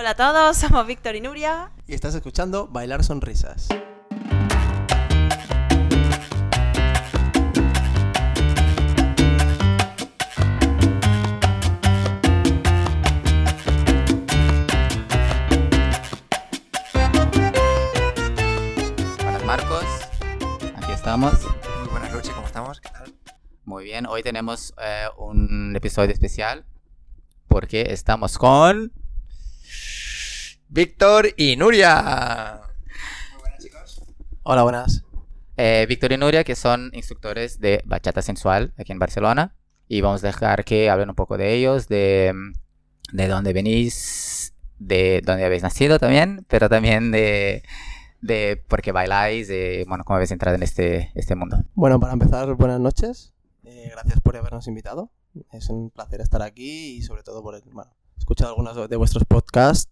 Hola a todos, somos Víctor y Nuria. Y estás escuchando Bailar Sonrisas. Hola Marcos, aquí estamos. Muy buenas noches, ¿cómo estamos? ¿Qué tal? Muy bien, hoy tenemos eh, un episodio especial porque estamos con... Víctor y Nuria. Muy buenas, chicos. Hola, buenas. eh, Víctor y Nuria, que son instructores de bachata sensual aquí en Barcelona. Y vamos a dejar que hablen un poco de ellos, de, de dónde venís, de dónde habéis nacido también, pero también de, de por qué bailáis, de bueno, cómo habéis entrado en este, este mundo. Bueno, para empezar, buenas noches. Eh, gracias por habernos invitado. Es un placer estar aquí y sobre todo por el, bueno, he escuchado algunos de vuestros podcasts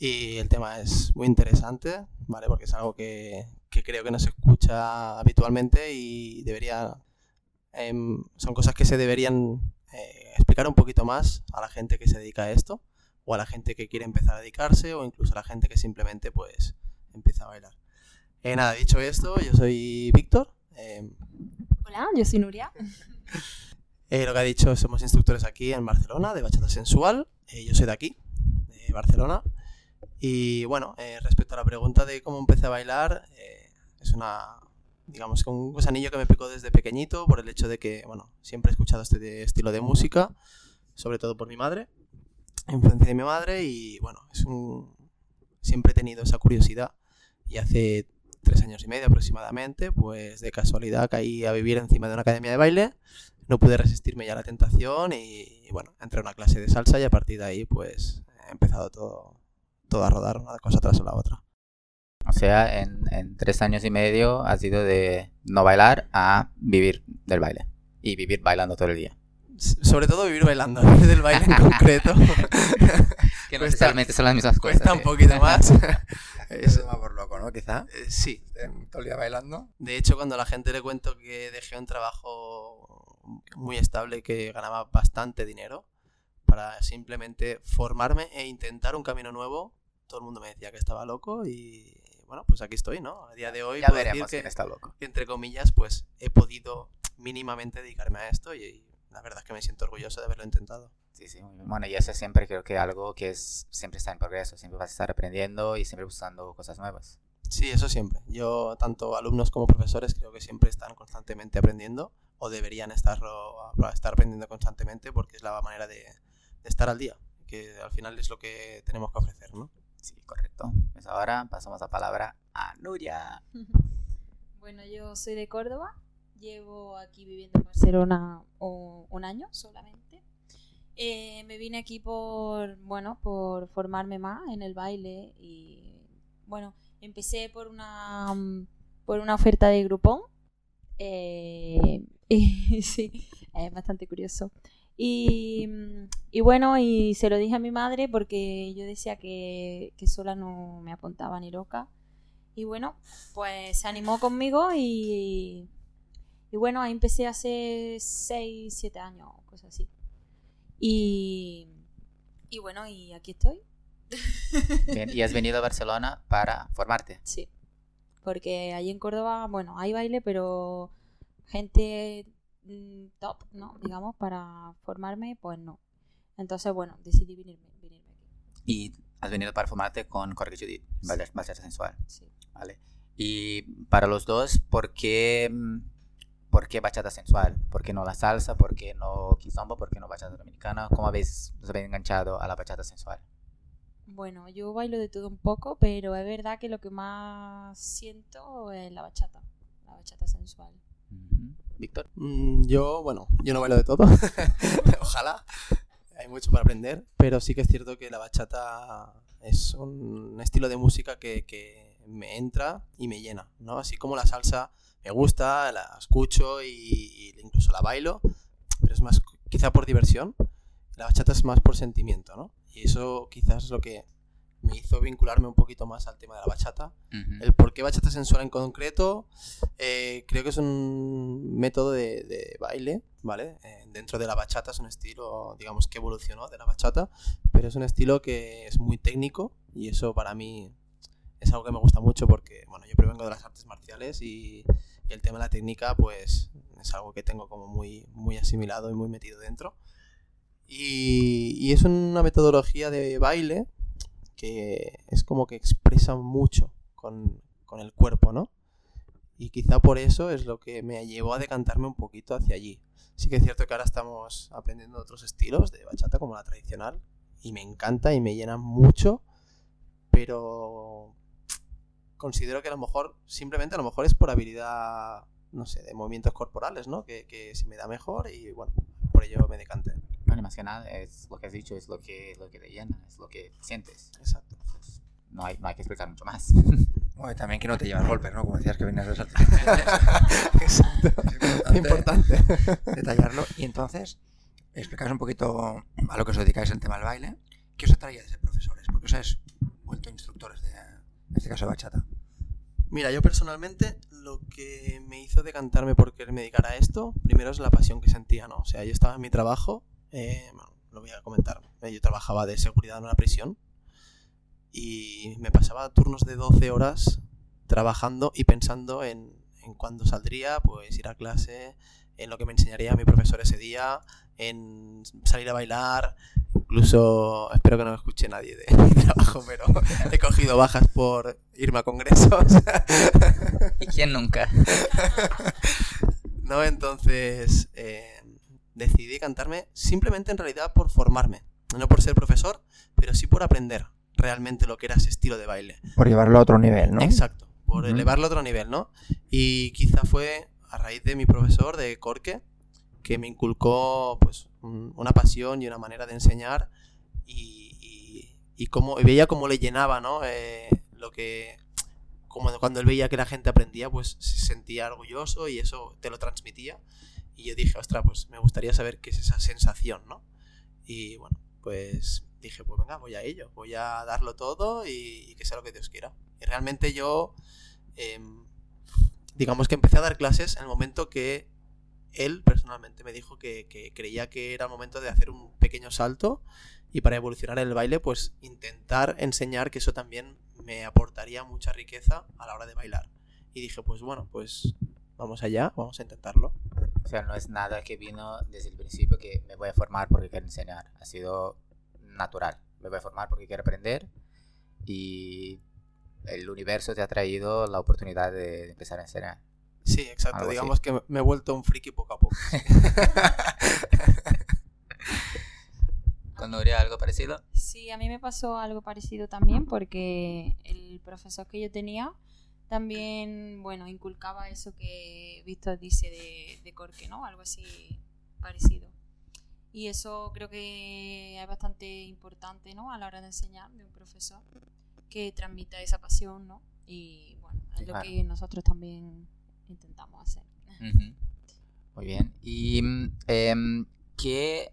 y el tema es muy interesante, ¿vale? Porque es algo que, que creo que no se escucha habitualmente y debería... em, son cosas que se deberían eh, explicar un poquito más a la gente que se dedica a esto o a la gente que quiere empezar a dedicarse o incluso a la gente que simplemente pues empieza a bailar. Eh, nada, dicho esto, yo soy Víctor. em, Hola, yo soy Nuria. eh, lo que ha dicho, somos instructores aquí en Barcelona de bachata sensual. Eh, yo soy de aquí, de Barcelona. Y bueno, eh, respecto a la pregunta de cómo empecé a bailar, eh, es una, digamos, un gusanillo que me picó desde pequeñito por el hecho de que, bueno, siempre he escuchado este de- estilo de música, sobre todo por mi madre, influencia de mi madre y bueno, es un, siempre he tenido esa curiosidad y hace tres años y medio aproximadamente, pues de casualidad caí a vivir encima de una academia de baile no pude resistirme ya a la tentación y, y bueno, entré a una clase de salsa y a partir de ahí pues he empezado todo, todo a rodar una cosa tras la otra. O sea, en, en tres años y medio has ido de no bailar a vivir del baile. Y vivir bailando todo el día. Sobre todo vivir bailando, del baile en concreto. Que no necesariamente son las mismas cosas. Cuesta un ¿eh? poquito más. Eso Es- es más por loco, ¿no? Quizá. eh, sí, todo el día bailando. de hecho cuando a la gente le cuento que dejé un trabajo muy estable que ganaba bastante dinero para simplemente formarme e intentar un camino nuevo, todo el mundo me decía que estaba loco y bueno, pues aquí estoy, ¿no? A día de hoy Ya puedo decir veremos que- quién está loco. que, entre comillas, pues he podido mínimamente dedicarme a esto y, y la verdad es que me siento orgulloso de haberlo intentado. Sí, sí, muy bien. Bueno, y eso siempre creo que algo que es siempre está en progreso. Siempre vas a estar aprendiendo y siempre buscando cosas nuevas. Sí, eso siempre. Yo, tanto alumnos como profesores, creo que siempre están constantemente aprendiendo o deberían estarlo, estar aprendiendo constantemente porque es la manera de, de estar al día, que al final es lo que tenemos que ofrecer, ¿no? Sí, correcto. Pues ahora pasamos la palabra a Nuria. Bueno, yo soy de Córdoba. Llevo aquí viviendo en Barcelona un año solamente. Eh, me vine aquí por, bueno, por formarme más en el baile y, bueno, empecé por una, mm, por una oferta de Groupon. Eh, sí, es bastante curioso. Y, mm, y bueno, y se lo dije a mi madre porque yo decía que, que sola no me apuntaba ni loca. Y bueno, pues se animó conmigo y, y bueno, ahí empecé hace 6, 7 años, cosas así. Y, y bueno, y aquí estoy. Bien, y has venido a Barcelona para formarte. Sí. Porque allí en Córdoba, bueno, hay baile, pero gente mm, top, ¿no? Digamos, para formarme, pues no. Entonces, bueno, decidí venirme, venirme aquí. Y has venido para formarte con Jorge Judith, bailar bachata sensual. Sí. ¿vale? Y para los dos, ¿por qué, mm, ¿por qué bachata sensual? ¿Por qué no la salsa? ¿Por qué no kizomba? ¿Por qué no bachata dominicana? ¿Cómo habéis, os habéis enganchado a la bachata sensual? Bueno, yo bailo de todo un poco, pero es verdad que lo que más siento es la bachata, la bachata sensual. Víctor. Mm, Yo, bueno, yo no bailo de todo. Ojalá. Hay mucho para aprender. Pero sí que es cierto que la bachata es un estilo de música que, me entra y me llena, ¿no? Así como la salsa me gusta, la escucho y, y incluso la bailo. Pero es más, quizá por diversión. La bachata es más por sentimiento, ¿no? Y eso quizás es lo que me hizo vincularme un poquito más al tema de la bachata. Ujú. El por qué bachata sensual en concreto, eh, creo que es un método de, de baile, ¿vale? Eh, dentro de la bachata es un estilo, digamos, que evolucionó de la bachata, pero es un estilo que es muy técnico y eso para mí es algo que me gusta mucho porque, bueno, yo provengo de las artes marciales y el tema de la técnica, pues, es algo que tengo como muy, muy asimilado y muy metido dentro. Y, y es una metodología de baile que es como que expresa mucho con, con el cuerpo, ¿no? Y quizá por eso es lo que me llevó a decantarme un poquito hacia allí. Sí que es cierto que ahora estamos aprendiendo otros estilos de bachata como la tradicional y me encanta y me llena mucho, pero considero que a lo mejor, simplemente a lo mejor es por habilidad, no sé, de movimientos corporales, ¿no? Que, que se me da mejor y bueno, por ello me decanté. Más que nada, es lo que has dicho, es lo que, lo que te llena, es lo que sientes. Exacto. Entonces, no hay, no hay que explicar mucho más. Bueno, y también que no te llevas golpes, ¿no? Como decías que venías de las Exacto. Es Importante. detallarlo. Y entonces, explicáis un poquito a lo que os dedicáis el tema del baile. ¿Qué os atraía de ser profesores? Porque os habéis vuelto instructores de, en este caso, de bachata. Mira, yo personalmente lo que me hizo decantarme por querer dedicar a esto, primero es la pasión que sentía, ¿no? O sea, yo estaba en mi trabajo, eh, bueno, lo voy a comentar, eh, yo trabajaba de seguridad en una prisión y me pasaba turnos de 12 horas trabajando y pensando en, en cuándo saldría, pues ir a clase, en lo que me enseñaría mi profesor ese día, en salir a bailar, incluso espero que no me escuche nadie de mi trabajo, pero he cogido bajas por irme a congresos. ¿Y quién nunca? ¿no? Entonces eh, decidí cantarme simplemente en realidad por formarme, no por ser profesor, pero sí por aprender realmente lo que era ese estilo de baile. Por llevarlo a otro nivel, ¿no? Exacto, por elevarlo a otro nivel, ¿no? Y quizá fue a raíz de mi profesor de Corque que me inculcó pues un- una pasión y una manera de enseñar y, y, y cómo- y veía cómo le llenaba, ¿no? Eh, lo que como cuando él veía que la gente aprendía, pues se sentía orgulloso y eso te lo transmitía. Y yo dije, ostras, pues me gustaría saber qué es esa sensación, ¿no? Y bueno, pues dije, pues venga, voy a ello, voy a darlo todo y, y que sea lo que Dios quiera. Y realmente yo, em, digamos que empecé a dar clases en el momento que él personalmente me dijo que, que creía que era el momento de hacer un pequeño salto y para evolucionar el baile, pues intentar enseñar que eso también me aportaría mucha riqueza a la hora de bailar. Y dije, pues bueno, pues vamos allá, vamos a intentarlo. Sea, no es nada que vino desde el principio que me voy a formar porque quiero enseñar. Ha sido natural. Me voy a formar porque quiero aprender y el universo te ha traído la oportunidad de, empezar a enseñar. Sí, exacto. Algo así. Digamos que me he vuelto un friki poco a poco. ¿Con Nuria algo parecido? Sí, a mí me pasó algo parecido también porque el profesor que yo tenía también, bueno, inculcaba eso que Víctor dice de, de Corque, ¿no? Algo así parecido. Y eso creo que es bastante importante, ¿no? A la hora de enseñar de un profesor que transmita esa pasión, ¿no? Y bueno, es lo que nosotros también intentamos hacer. Muy bien. ¿Y mm, em, ¿qué,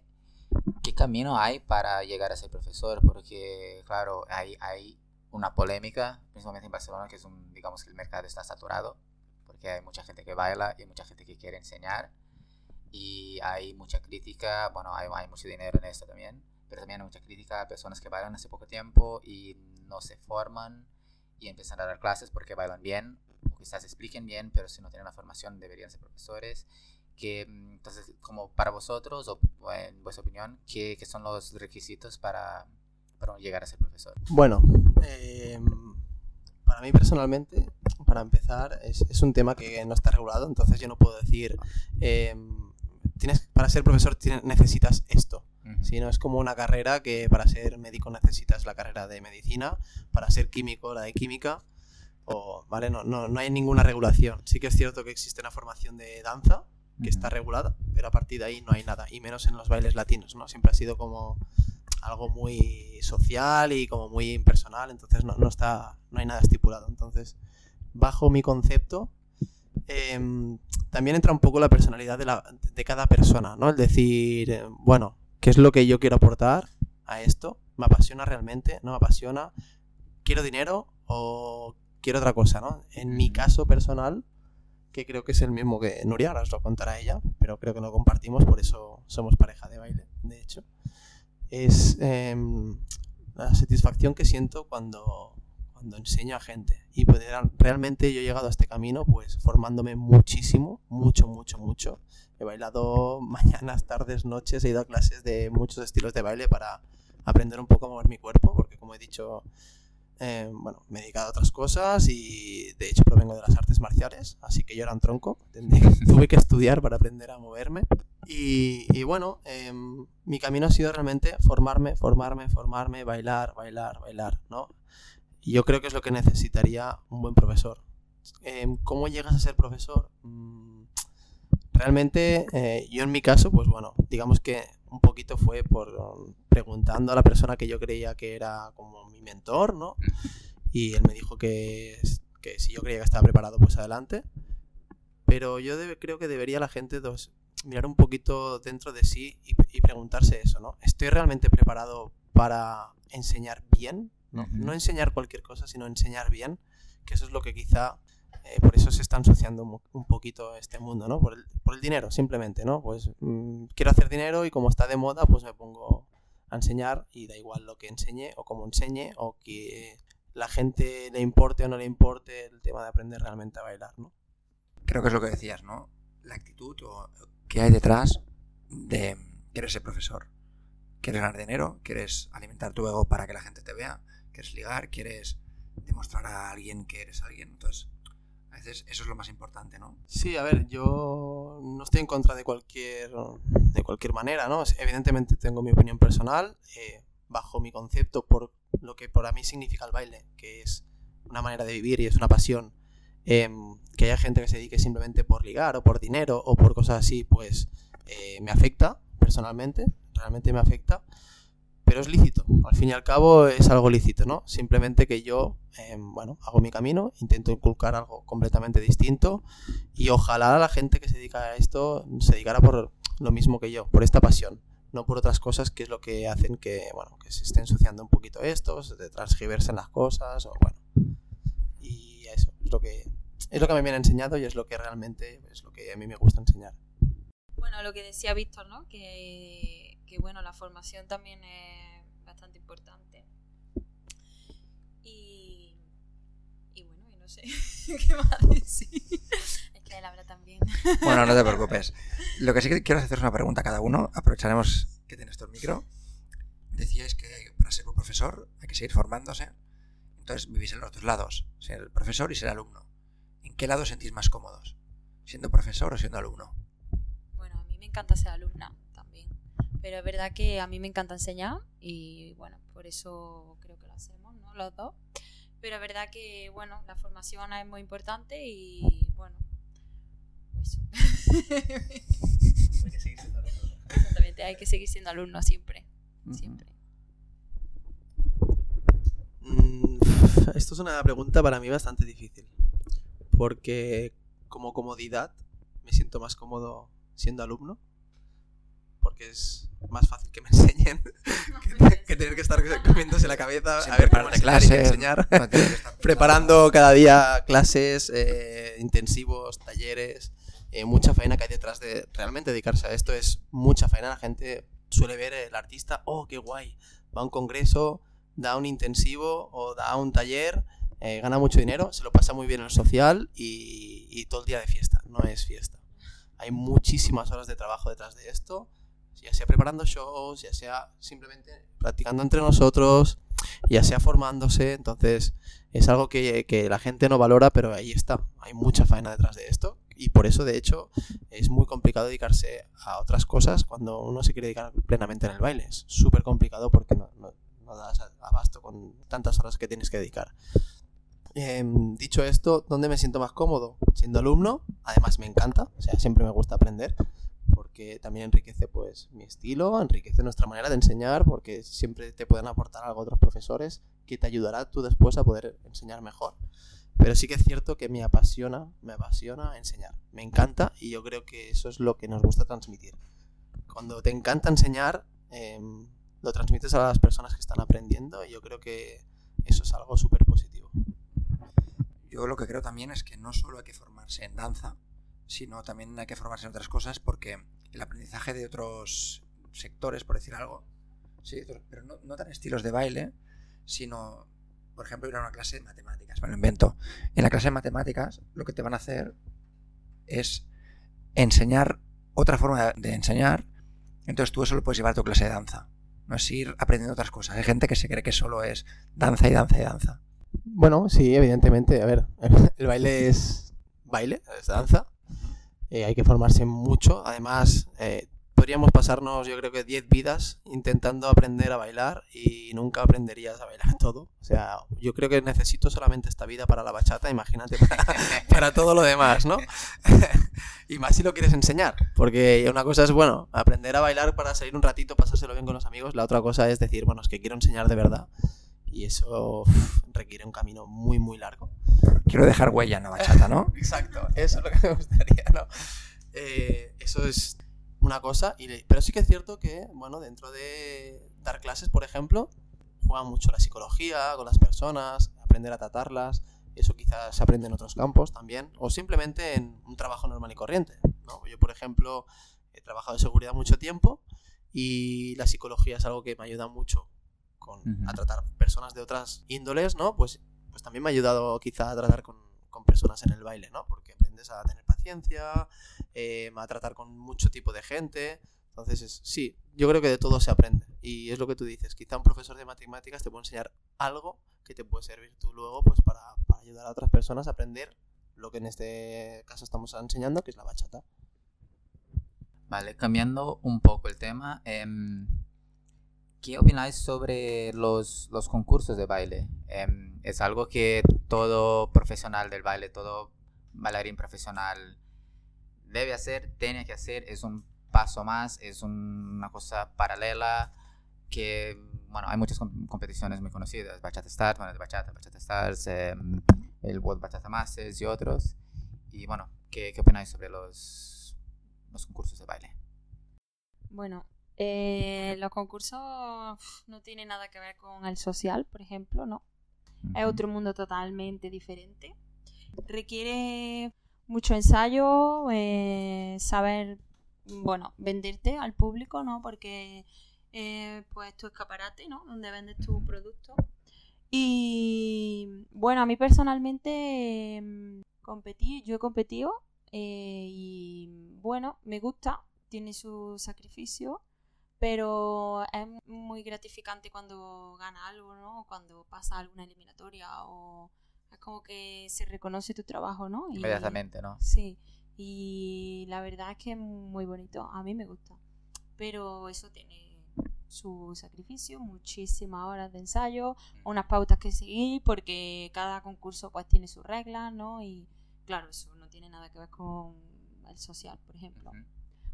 qué camino hay para llegar a ser profesor? Porque, claro, hay, hay una polémica, principalmente en Barcelona, que es un, digamos que el mercado está saturado, porque hay mucha gente que baila y mucha gente que quiere enseñar. Y hay mucha crítica, bueno, hay, hay mucho dinero en esto también, pero también hay mucha crítica a personas que bailan hace poco tiempo y no se forman y empiezan a dar clases porque bailan bien, o quizás expliquen bien, pero si no tienen la formación deberían ser profesores. Que, mm, entonces, como para vosotros, o o en vuestra opinión, ¿qué, qué son los requisitos para, para llegar a ser profesor? Bueno, eh, para mí personalmente, para empezar, es, es un tema que no está regulado, entonces yo no puedo decir, eh, tienes, para ser profesor tienes- necesitas esto. Ujú. Si no es como una carrera que para ser médico necesitas la carrera de medicina, para ser químico la de química, o, ¿vale? No, no, no hay ninguna regulación. Sí que es cierto que existe una formación de danza que está regulada, pero a partir de ahí no hay nada, y menos en los bailes latinos, ¿no? Siempre ha sido como algo muy social y como muy impersonal, entonces no, no está, no hay nada estipulado. Entonces, bajo mi concepto, em, también entra un poco la personalidad de, la, de cada persona, ¿no? El decir, eh, bueno, ¿qué es lo que yo quiero aportar a esto? ¿Me apasiona realmente? ¿No me apasiona? quiero dinero o quiero otra cosa, ¿no? En mi caso personal, que creo que es el mismo que Nuria, ahora os lo contará ella, pero creo que no compartimos, por eso somos pareja de baile, de hecho, es em, la satisfacción que siento cuando, cuando enseño a gente. Y pues, realmente yo he llegado a este camino pues formándome muchísimo, mucho, mucho, mucho. He bailado mañanas, tardes, noches, he ido a clases de muchos estilos de baile para aprender un poco a mover mi cuerpo, porque como he dicho, eh, bueno, me he dedicado a otras cosas y de hecho provengo de las artes marciales, así que yo era un tronco, tuve que estudiar para aprender a moverme. Y, bueno, em, mi camino ha sido realmente formarme, formarme, formarme, bailar, bailar, bailar, ¿no? Y yo creo que es lo que necesitaría un buen profesor. Em, ¿Cómo llegas a ser profesor? Mm, realmente, eh, yo en mi caso, pues bueno, digamos que un poquito fue por um, preguntando a la persona que yo creía que era como mi mentor, ¿no? Y él me dijo que, que si yo creía que estaba preparado, pues adelante. Pero yo creo que debería la gente dos, mirar un poquito dentro de sí y, preguntarse eso, ¿no? ¿Estoy realmente preparado para enseñar bien? ¿no? no enseñar cualquier cosa, sino enseñar bien, que eso es lo que quizá eh, por eso se está ensuciando un, poquito este mundo, ¿no? Por el, por el dinero, simplemente, ¿no? Pues mm, quiero hacer dinero y como está de moda, pues me pongo a enseñar y da igual lo que enseñe o cómo enseñe o que la gente le importe o no le importe el tema de aprender realmente a bailar, ¿no? Creo que es lo que decías, ¿no? La actitud o qué hay detrás de querer ser profesor. ¿Quieres ganar dinero? ¿Quieres alimentar tu ego para que la gente te vea? ¿Quieres ligar? ¿Quieres demostrar a alguien que eres alguien? Entonces, eso es lo más importante, ¿no? Sí, a ver, yo no estoy en contra de cualquier, de cualquier manera, ¿no? Evidentemente tengo mi opinión personal, eh, bajo mi concepto por lo que para mí significa el baile, que es una manera de vivir y es una pasión. Em, que haya gente que se dedique simplemente por ligar o por dinero o por cosas así, pues eh, me afecta personalmente, realmente me afecta pero es lícito. Al fin y al cabo es algo lícito, ¿no? Simplemente que yo, em, bueno, hago mi camino, intento inculcar algo completamente distinto y ojalá la gente que se dedica a esto se dedicara por lo mismo que yo, por esta pasión, no por otras cosas que es lo que hacen que, bueno, que se esté ensuciando un poquito esto, de transgiversen las cosas o bueno. Y eso es lo que es lo que me viene enseñado y es lo que realmente es lo que a mí me gusta enseñar. Bueno, lo que decía Víctor, ¿no? Que que bueno, la formación también es bastante importante. Y, y bueno, y no sé qué más decir. Es que él habla también. Bueno, no te preocupes. Lo que sí que quiero hacer es una pregunta a cada uno. Aprovecharemos que tienes todo el micro. Decíais que para ser un profesor hay que seguir formándose. Entonces vivís en los dos lados, ser el profesor y ser alumno. ¿En qué lado sentís más cómodos? ¿Siendo profesor o siendo alumno? Bueno, a mí me encanta ser alumna pero es verdad que a mí me encanta enseñar y bueno, por eso creo que lo hacemos, ¿no? Los dos. Pero es verdad que, bueno, la formación es muy importante y bueno, pues... hay que seguir siendo alumno. Exactamente, hay que seguir siendo alumno siempre, siempre. Mm, esto es una pregunta para mí bastante difícil, porque como comodidad me siento más cómodo siendo alumno porque es más fácil que me enseñen que, tener que estar comiéndose la cabeza a ver cómo clase, enseñar, preparando cada día clases, eh, intensivos, talleres, eh, mucha faena que hay detrás de realmente dedicarse a esto, es mucha faena, la gente suele ver el artista, oh, qué guay, va a un congreso, da un intensivo o da un taller, eh, gana mucho dinero, se lo pasa muy bien en el social y, y todo el día de fiesta, no es fiesta. Hay muchísimas horas de trabajo detrás de esto ya sea preparando shows, ya sea simplemente practicando entre nosotros, ya sea formándose. Entonces, es algo que, que, la gente no valora, pero ahí está. Hay mucha faena detrás de esto. Y por eso, de hecho, es muy complicado dedicarse a otras cosas cuando uno se quiere dedicar plenamente en el baile. Es súper complicado porque no, no, no, das abasto con tantas horas que tienes que dedicar. Em, dicho esto, ¿dónde me siento más cómodo? Siendo alumno, además me encanta, o sea, siempre me gusta aprender porque también enriquece pues mi estilo, enriquece nuestra manera de enseñar, porque siempre te pueden aportar algo otros profesores que te ayudará tú después a poder enseñar mejor. Pero sí que es cierto que me apasiona, me apasiona enseñar. Me encanta y yo creo que eso es lo que nos gusta transmitir. Cuando te encanta enseñar, em, lo transmites a las personas que están aprendiendo y yo creo que eso es algo súper positivo. Yo lo que creo también es que no solo hay que formarse en danza, sino también hay que formarse en otras cosas porque el aprendizaje de otros sectores, por decir algo, sí, pero no, no tan estilos de baile, sino, por ejemplo, ir a una clase de matemáticas, me lo invento. En la clase de matemáticas lo que te van a hacer es enseñar otra forma de enseñar, entonces tú eso lo puedes llevar a tu clase de danza. No es ir aprendiendo otras cosas. Hay gente que se cree que solo es danza y danza y danza. Bueno, sí, evidentemente. A ver, el baile es baile, es danza. Eh, hay que formarse mucho. Además, eh, podríamos pasarnos, yo creo que 10 vidas intentando aprender a bailar y nunca aprenderías a bailar todo. O sea, yo creo que necesito solamente esta vida para la bachata, imagínate para, para todo lo demás, ¿no? y más si lo quieres enseñar, porque una cosa es, bueno, aprender a bailar para salir un ratito, pasárselo bien con los amigos, la otra cosa es decir, bueno, es que quiero enseñar de verdad. Y eso uf, requiere un camino muy, muy largo. Quiero dejar huella en la bachata, ¿no? Exacto, eso es lo que me gustaría, ¿no? Eh, eso es una cosa, y le- pero sí que es cierto que, bueno, dentro de dar clases, por ejemplo, juega mucho la psicología con las personas, aprender a tratarlas, eso quizás se aprende en otros campos también, o simplemente en un trabajo normal y corriente. ¿no? Yo, por ejemplo, he trabajado en seguridad mucho tiempo y la psicología es algo que me ayuda mucho con, Ujú. a tratar personas de otras índoles, ¿no? Pues, pues también me ha ayudado quizá a tratar con, con personas en el baile, ¿no? Porque aprendes a tener paciencia, eh, a tratar con mucho tipo de gente. Entonces, es- sí, yo creo que de todo se aprende. Y es lo que tú dices, quizá un profesor de matemáticas te puede enseñar algo que te puede servir tú luego pues para, para ayudar a otras personas a aprender lo que en este caso estamos enseñando, que es la bachata. Vale, cambiando un poco el tema, em, ¿qué opináis sobre los, concursos de baile? Em, ¿Es algo que todo profesional del baile, todo bailarín profesional debe hacer, tiene que hacer? ¿Es un paso más? ¿Es un- una cosa paralela? Que, bueno, hay muchas com- competiciones muy conocidas, Bachata Stars, de Bachata, Bachata Stars, em, el World Bachata Masters y otros. Y bueno, ¿qué, qué opináis sobre los concursos de baile? Bueno, eh, los concursos no tienen nada que ver con el social, por ejemplo, ¿no? Es otro mundo totalmente diferente. Requiere mucho ensayo, eh, saber, bueno, venderte al público, ¿no? Porque eh, pues tu escaparate, ¿no? Donde vendes tu producto. Y bueno, a mí personalmente em, competí, yo he competido eh, y bueno, me gusta, tiene su sacrificio, pero es muy gratificante cuando gana algo, ¿no? O Cuando pasa alguna eliminatoria o es como que se reconoce tu trabajo, ¿no? Y- Inmediatamente, ¿no? Sí, y la verdad es que es muy bonito, a mí me gusta, pero eso tiene su sacrificio, muchísimas horas de ensayo, unas pautas que seguir, porque cada concurso pues tiene sus reglas, ¿no? Y claro, eso no tiene nada que ver con el social, por ejemplo,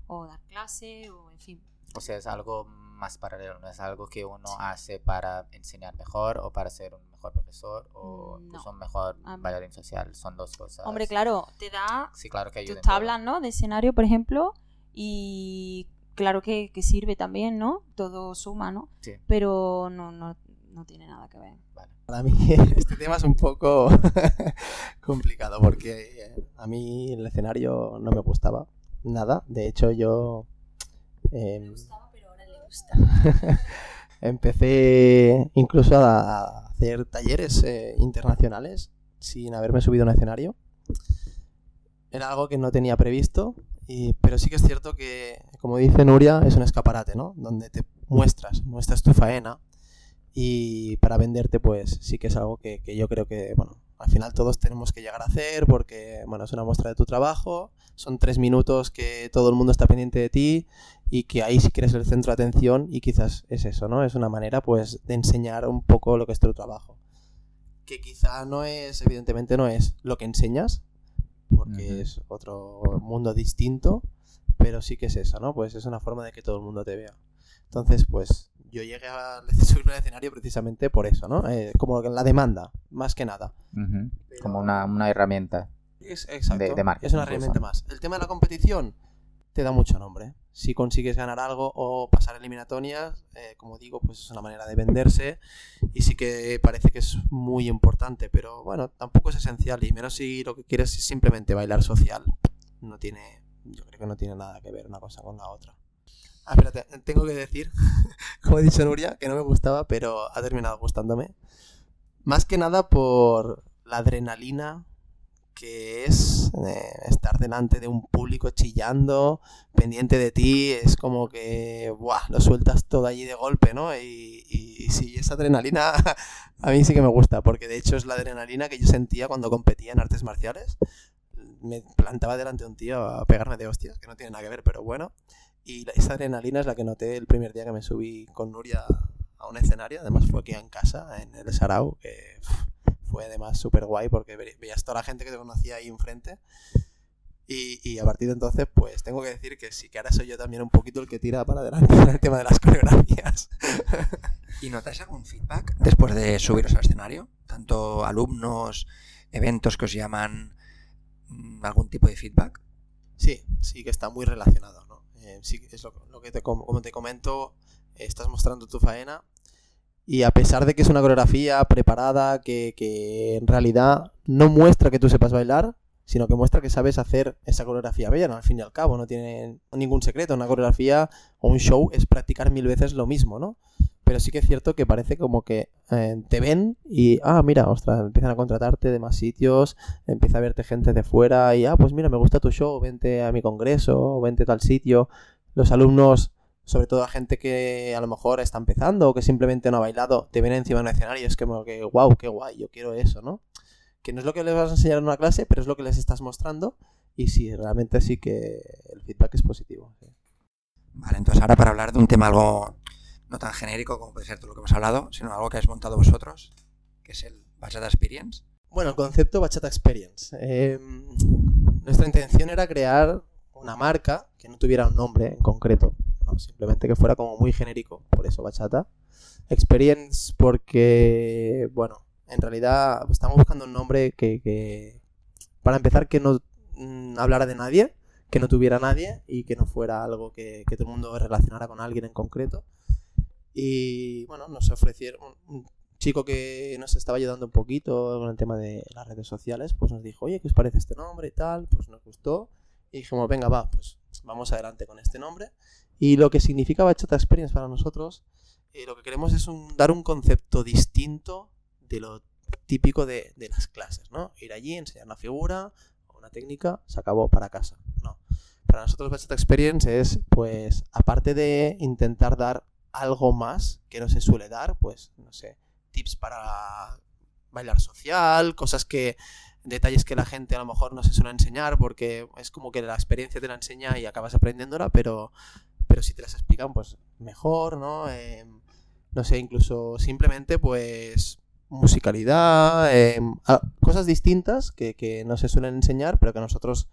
o dar clase, o en fin. O sea, es algo más paralelo, no es algo que uno hace para enseñar mejor o para ser un mejor profesor o Mm, incluso no. un mejor bailarín social. Son dos cosas. Hombre, claro, te da Sí, claro que tus tablas, ¿no? De escenario, por ejemplo, y claro que, que sirve también, ¿no? Todo suma, ¿no? Sí. Pero no, no, no tiene nada que ver. Vale. Para mí este tema es un poco complicado porque eh, a mí el escenario no me gustaba nada. De hecho, yo em, gustaba, pero ahora le gusta. empecé incluso a hacer talleres eh, internacionales sin haberme subido a un escenario. Era algo que no tenía previsto, y- pero sí que es cierto que, como dice Nuria, es un escaparate, ¿no? Donde te muestras, muestras tu faena y para venderte pues sí que es algo que, que yo creo que, bueno, al final todos tenemos que llegar a hacer porque, bueno, es una muestra de tu trabajo, son tres minutos que todo el mundo está pendiente de ti y que ahí sí que eres el centro de atención y quizás es eso, ¿no? Es una manera pues de enseñar un poco lo que es tu trabajo. Que quizá no es, evidentemente no es lo que enseñas, porque es otro mundo distinto, pero sí que es eso, ¿no? Pues es una forma de que todo el mundo te vea. Entonces, pues yo llegué a subirme al escenario precisamente por eso, ¿no? Eh, como la demanda, más que nada. Como una, una herramienta. Es, exacto. De- de marketing, es una herramienta más. El tema de la competición te da mucho nombre. si consigues ganar algo o pasar eliminatorias, eh, como digo, pues es una manera de venderse y sí que parece que es muy importante, pero bueno, tampoco es esencial y menos si lo que quieres es simplemente bailar social. No tiene, yo creo que no tiene nada que ver una cosa con la otra. Ah, espérate, tengo que decir, como he dicho Nuria, que no me gustaba, pero ha terminado gustándome. Más que nada por la adrenalina que es eh, estar delante de un público chillando, pendiente de ti, es como que, ¡buah!, lo sueltas todo allí de golpe, ¿no? Y, y, sí, esa adrenalina a mí sí que me gusta, porque de hecho es la adrenalina que yo sentía cuando competía en artes marciales. Me plantaba delante de un tío a pegarme de hostias, que no tiene nada que ver, pero bueno. Y esa adrenalina es la que noté el primer día que me subí con Nuria a un escenario, además fue aquí en casa, en el Sarau, que fue además súper guay porque veías toda la gente que te conocía ahí enfrente. Y, y, a partir de entonces, pues tengo que decir que sí, que ahora soy yo también un poquito el que tira para adelante en el tema de las coreografías. ¿Y notáis algún feedback después de subiros al escenario? Tanto alumnos, eventos que os llaman, mm, algún tipo de feedback? Sí, sí que está muy relacionado, ¿no? Eh, sí, es lo, lo que te, como te comento, estás mostrando tu faena y a pesar de que es una coreografía preparada, que, que, en realidad no muestra que tú sepas bailar, sino que muestra que sabes hacer esa coreografía bella, ¿no? al fin y al cabo, no tiene ningún secreto. Una coreografía o un show es practicar mil veces lo mismo, ¿no? Pero sí que es cierto que parece como que eh, te ven y, ah, mira, ostras, empiezan a contratarte de más sitios, empieza a verte gente de fuera y, ah, pues mira, me gusta tu show, vente a mi congreso, vente a tal sitio. Los alumnos sobre todo a gente que a lo mejor está empezando o que simplemente no ha bailado, te ven encima de un escenario y es como que, wow, qué guay, yo quiero eso, ¿no? Que no es lo que les vas a enseñar en una clase, pero es lo que les estás mostrando y sí, realmente sí que el feedback es positivo. Vale, entonces ahora para hablar de un tema algo tan genérico como puede ser todo lo que hemos hablado, sino algo que habéis montado vosotros, que es el Bachata Experience. Bueno, el concepto Bachata Experience. Eh, nuestra intención era crear una marca que no tuviera un nombre en concreto simplemente que fuera como muy genérico, por eso bachata. Experience porque, bueno, en realidad estamos buscando un nombre que, para empezar, que no mm, hablara de nadie, que no tuviera nadie y que no fuera algo que, todo el mundo relacionara con alguien en concreto. Y bueno, nos ofrecieron un chico que nos estaba ayudando un poquito con el tema de las redes sociales, pues nos dijo, oye, ¿qué os parece este nombre y tal? Pues nos gustó y dijimos, venga, va, pues vamos adelante con este nombre. Y lo que significa Bachata Experience para nosotros, eh, lo que queremos es dar un concepto distinto de lo típico de, las clases, ¿no? Ir allí, enseñar una figura una técnica, se acabó para casa. No. Para nosotros Bachata Experience es, pues, aparte de intentar dar algo más que no se suele dar, pues, no sé, tips para bailar social, cosas que detalles que la gente a lo mejor no se suele enseñar porque es como que la experiencia te la enseña y acabas aprendiéndola, pero pero si te las explican, pues mejor, ¿no? Em, no sé, incluso simplemente, pues, musicalidad, em, cosas distintas que, no se suelen enseñar, pero que a nosotros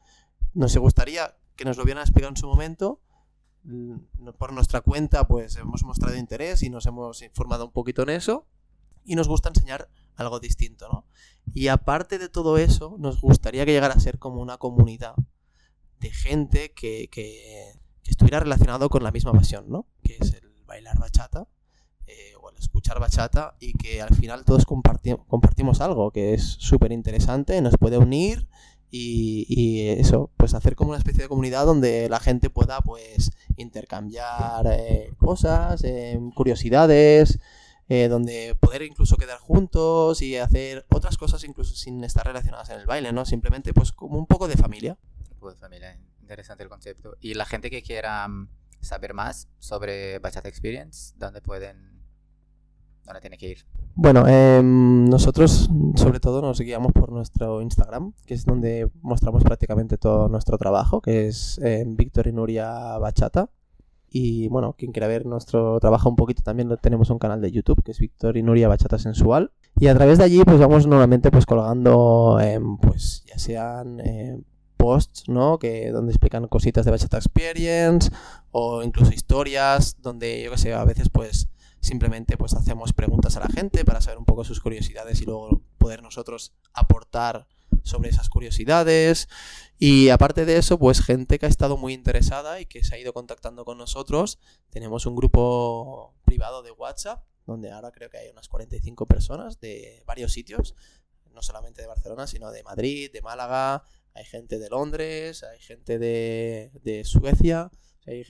nos gustaría que nos lo hubieran explicado en su momento. Por nuestra cuenta, pues hemos mostrado interés y nos hemos informado un poquito en eso. Y nos gusta enseñar algo distinto, ¿no? Y aparte de todo eso, nos gustaría que llegara a ser como una comunidad de gente que, que estuviera relacionado con la misma pasión, ¿no? Que es el bailar bachata eh, o el escuchar bachata y que al final todos compartimos algo que es súper interesante, nos puede unir y, eso, pues hacer como una especie de comunidad donde la gente pueda pues intercambiar eh, cosas, eh, curiosidades, donde poder incluso quedar juntos y hacer otras cosas incluso sin estar relacionadas en el baile, ¿no? Simplemente pues como un poco de familia. Un poco de familia interesante el concepto. Y la gente que quiera mm, saber más sobre Bachata Experience, ¿dónde pueden, dónde tiene que ir? Bueno, em, nosotros sobre todo nos guiamos por nuestro Instagram, que es donde mostramos prácticamente todo nuestro trabajo, que es eh, Víctor y Nuria Bachata. Y bueno, quien quiera ver nuestro trabajo un poquito, también tenemos un canal de YouTube, que es Víctor y Nuria Bachata Sensual. Y a través de allí, pues vamos normalmente pues colgando, pues ya sean posts, ¿no? Que, donde explican cositas de Bachata Experience o incluso historias donde, yo que sé, a veces pues simplemente pues hacemos preguntas a la gente para saber un poco sus curiosidades y luego poder nosotros aportar sobre esas curiosidades. Y aparte de eso, pues gente que ha estado muy interesada y que se ha ido contactando con nosotros. Tenemos un grupo privado de WhatsApp, donde ahora creo que hay unas 45 personas de varios sitios, no solamente de Barcelona, sino de Madrid, de Málaga, hay gente de Londres, hay gente de, de Suecia, hay-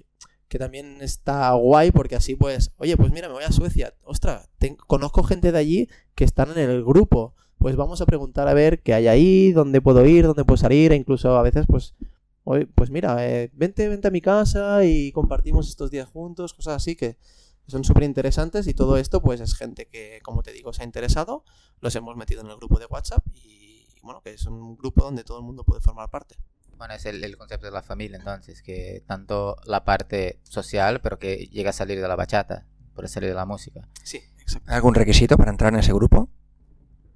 que también está guay porque así pues, oye, pues mira, me voy a Suecia, ostras, conozco gente de allí que están en el grupo, pues vamos a preguntar a ver qué hay ahí, dónde puedo ir, dónde puedo salir, e incluso a veces pues, oye, pues mira, eh, vente, vente a mi casa y compartimos estos días juntos, cosas así que son súper interesantes y todo esto pues es gente que, como te digo, se ha interesado, los hemos metido en el grupo de WhatsApp y bueno, que es un grupo donde todo el mundo puede formar parte. Bueno, es el, el concepto de la familia, entonces, que tanto la parte social, pero que llega a salir de la bachata, por salir de la música. Sí, exacto. ¿Hay algún requisito para entrar en ese grupo?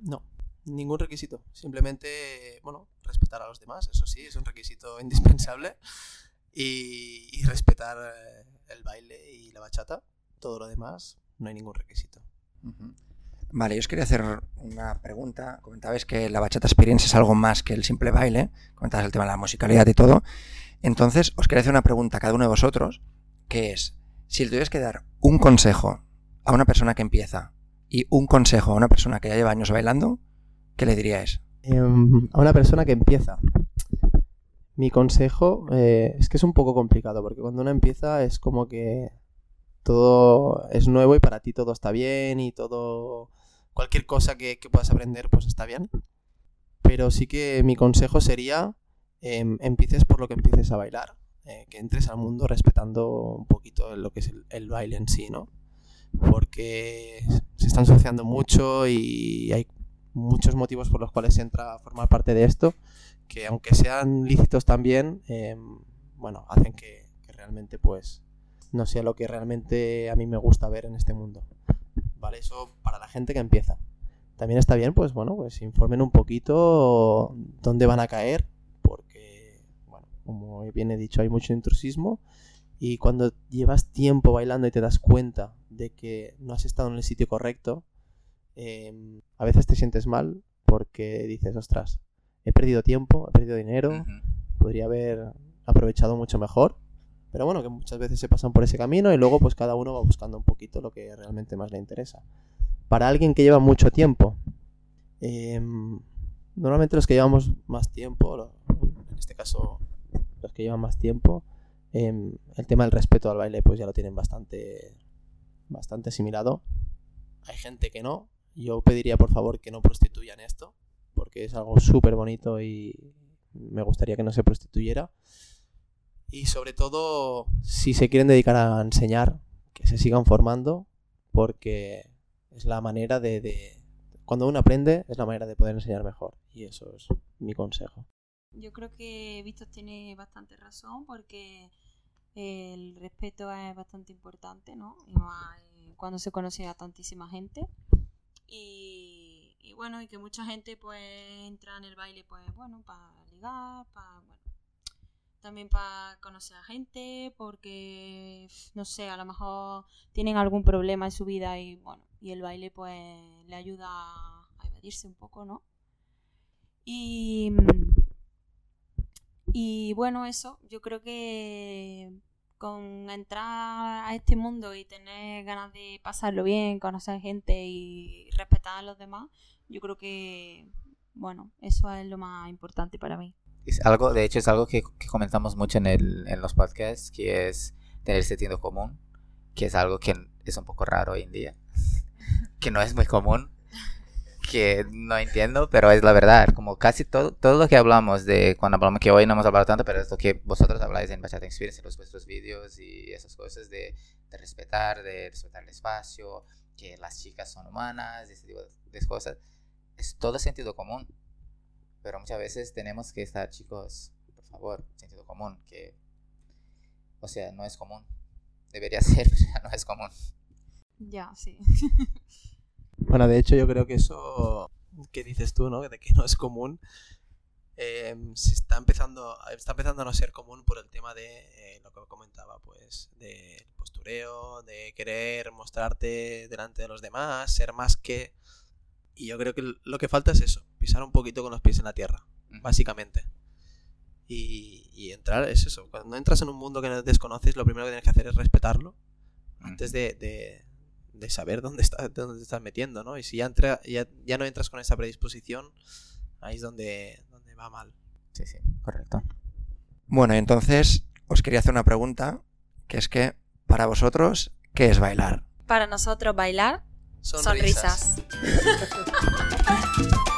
No, ningún requisito. Simplemente, bueno, respetar a los demás, eso sí, es un requisito indispensable. Y, y respetar eh, el baile y la bachata. Todo lo demás, no hay ningún requisito. Vale, yo os quería hacer una pregunta. Comentabais que la bachata experience es algo más que el simple baile. Comentabais el tema de la musicalidad y todo. Entonces, os quería hacer una pregunta a cada uno de vosotros, que es, si le tuvierais que dar un consejo a una persona que empieza y un consejo a una persona que ya lleva años bailando, ¿qué le diríais? Em, a una persona que empieza. Mi consejo eh, es que es un poco complicado, porque cuando uno empieza es como que todo es nuevo y para ti todo está bien y todo... Cualquier cosa que, que puedas aprender pues está bien. Pero sí que mi consejo sería em, empieces por lo que empieces a bailar. eh, que entres al mundo respetando un poquito lo que es el, baile en sí, ¿no? Porque se está ensuciando mucho y hay muchos motivos por los cuales se entra a formar parte de esto, que aunque sean lícitos también, eh, bueno, hacen que, que realmente pues no sea lo que realmente a mí me gusta ver en este mundo. Vale, eso para la gente que empieza. También está bien, pues bueno, pues informen un poquito dónde van a caer, porque, bueno, como bien he dicho, hay mucho intrusismo y cuando llevas tiempo bailando y te das cuenta de que no has estado en el sitio correcto, eh, a veces te sientes mal porque dices, ostras, he perdido tiempo, he perdido dinero, podría haber aprovechado mucho mejor. Pero bueno, que muchas veces se pasan por ese camino y luego pues cada uno va buscando un poquito lo que realmente más le interesa. Para alguien que lleva mucho tiempo, em, normalmente los que llevamos más tiempo, en este caso los que llevan más tiempo, em, el tema del respeto al baile pues ya lo tienen bastante, bastante asimilado. Hay gente que no. Yo pediría por favor que no prostituyan esto, porque es algo súper bonito y me gustaría que no se prostituyera. Y sobre todo, si se quieren dedicar a enseñar, que se sigan formando, porque es la manera de, Cuando uno aprende, es la manera de poder enseñar mejor. Y eso es mi consejo. Yo creo que Víctor tiene bastante razón porque el respeto es bastante importante, ¿no? Y cuando se conoce a tantísima gente. Y, bueno, y que mucha gente pues entra en el baile pues bueno, para ligar, para también para conocer a gente, porque no sé, a lo mejor tienen algún problema en su vida y bueno, y el baile pues le ayuda a evadirse un poco, ¿no? Y, y bueno, eso, yo creo que con entrar a este mundo y tener ganas de pasarlo bien, conocer gente y respetar a los demás, yo creo que, bueno, eso es lo más importante para mí. Es algo, de hecho, es algo que, que comentamos mucho en, el, en los podcasts, que es tener sentido común, que es algo que es un poco raro hoy en día, que no es muy común, que no entiendo, pero es la verdad, como casi todo, todo lo que hablamos de, cuando hablamos, que hoy no hemos hablado tanto, pero es lo que vosotros habláis en Bachata Experience, en los vuestros vídeos y esas cosas de, de respetar, de respetar el espacio, que las chicas son humanas, ese tipo de cosas, es todo sentido común pero muchas veces tenemos que estar, chicos, por favor, sentido común, que, o sea, no es común. Debería ser, no es común. Ya, sí. Bueno, de hecho yo creo que eso que dices tú, ¿no? De que no es común, eh, se está empezando, está empezando a no ser común por el tema de eh, lo que comentaba, pues, del postureo, de querer mostrarte delante de los demás, ser más que... Y yo creo que lo que falta es eso. Pisar un poquito con los pies en la tierra, básicamente. Y, y entrar es eso. Cuando entras en un mundo que no desconoces, lo primero que tienes que hacer es respetarlo antes de, de- de saber dónde, está, dónde te estás metiendo, ¿no? Y si ya, entra, ya, ya no entras con esa predisposición, ahí es donde, donde va mal. Sí, sí, correcto. Bueno, entonces os quería hacer una pregunta, que es que para vosotros, ¿qué es bailar? Para nosotros bailar, Sonrisas. sonrisas.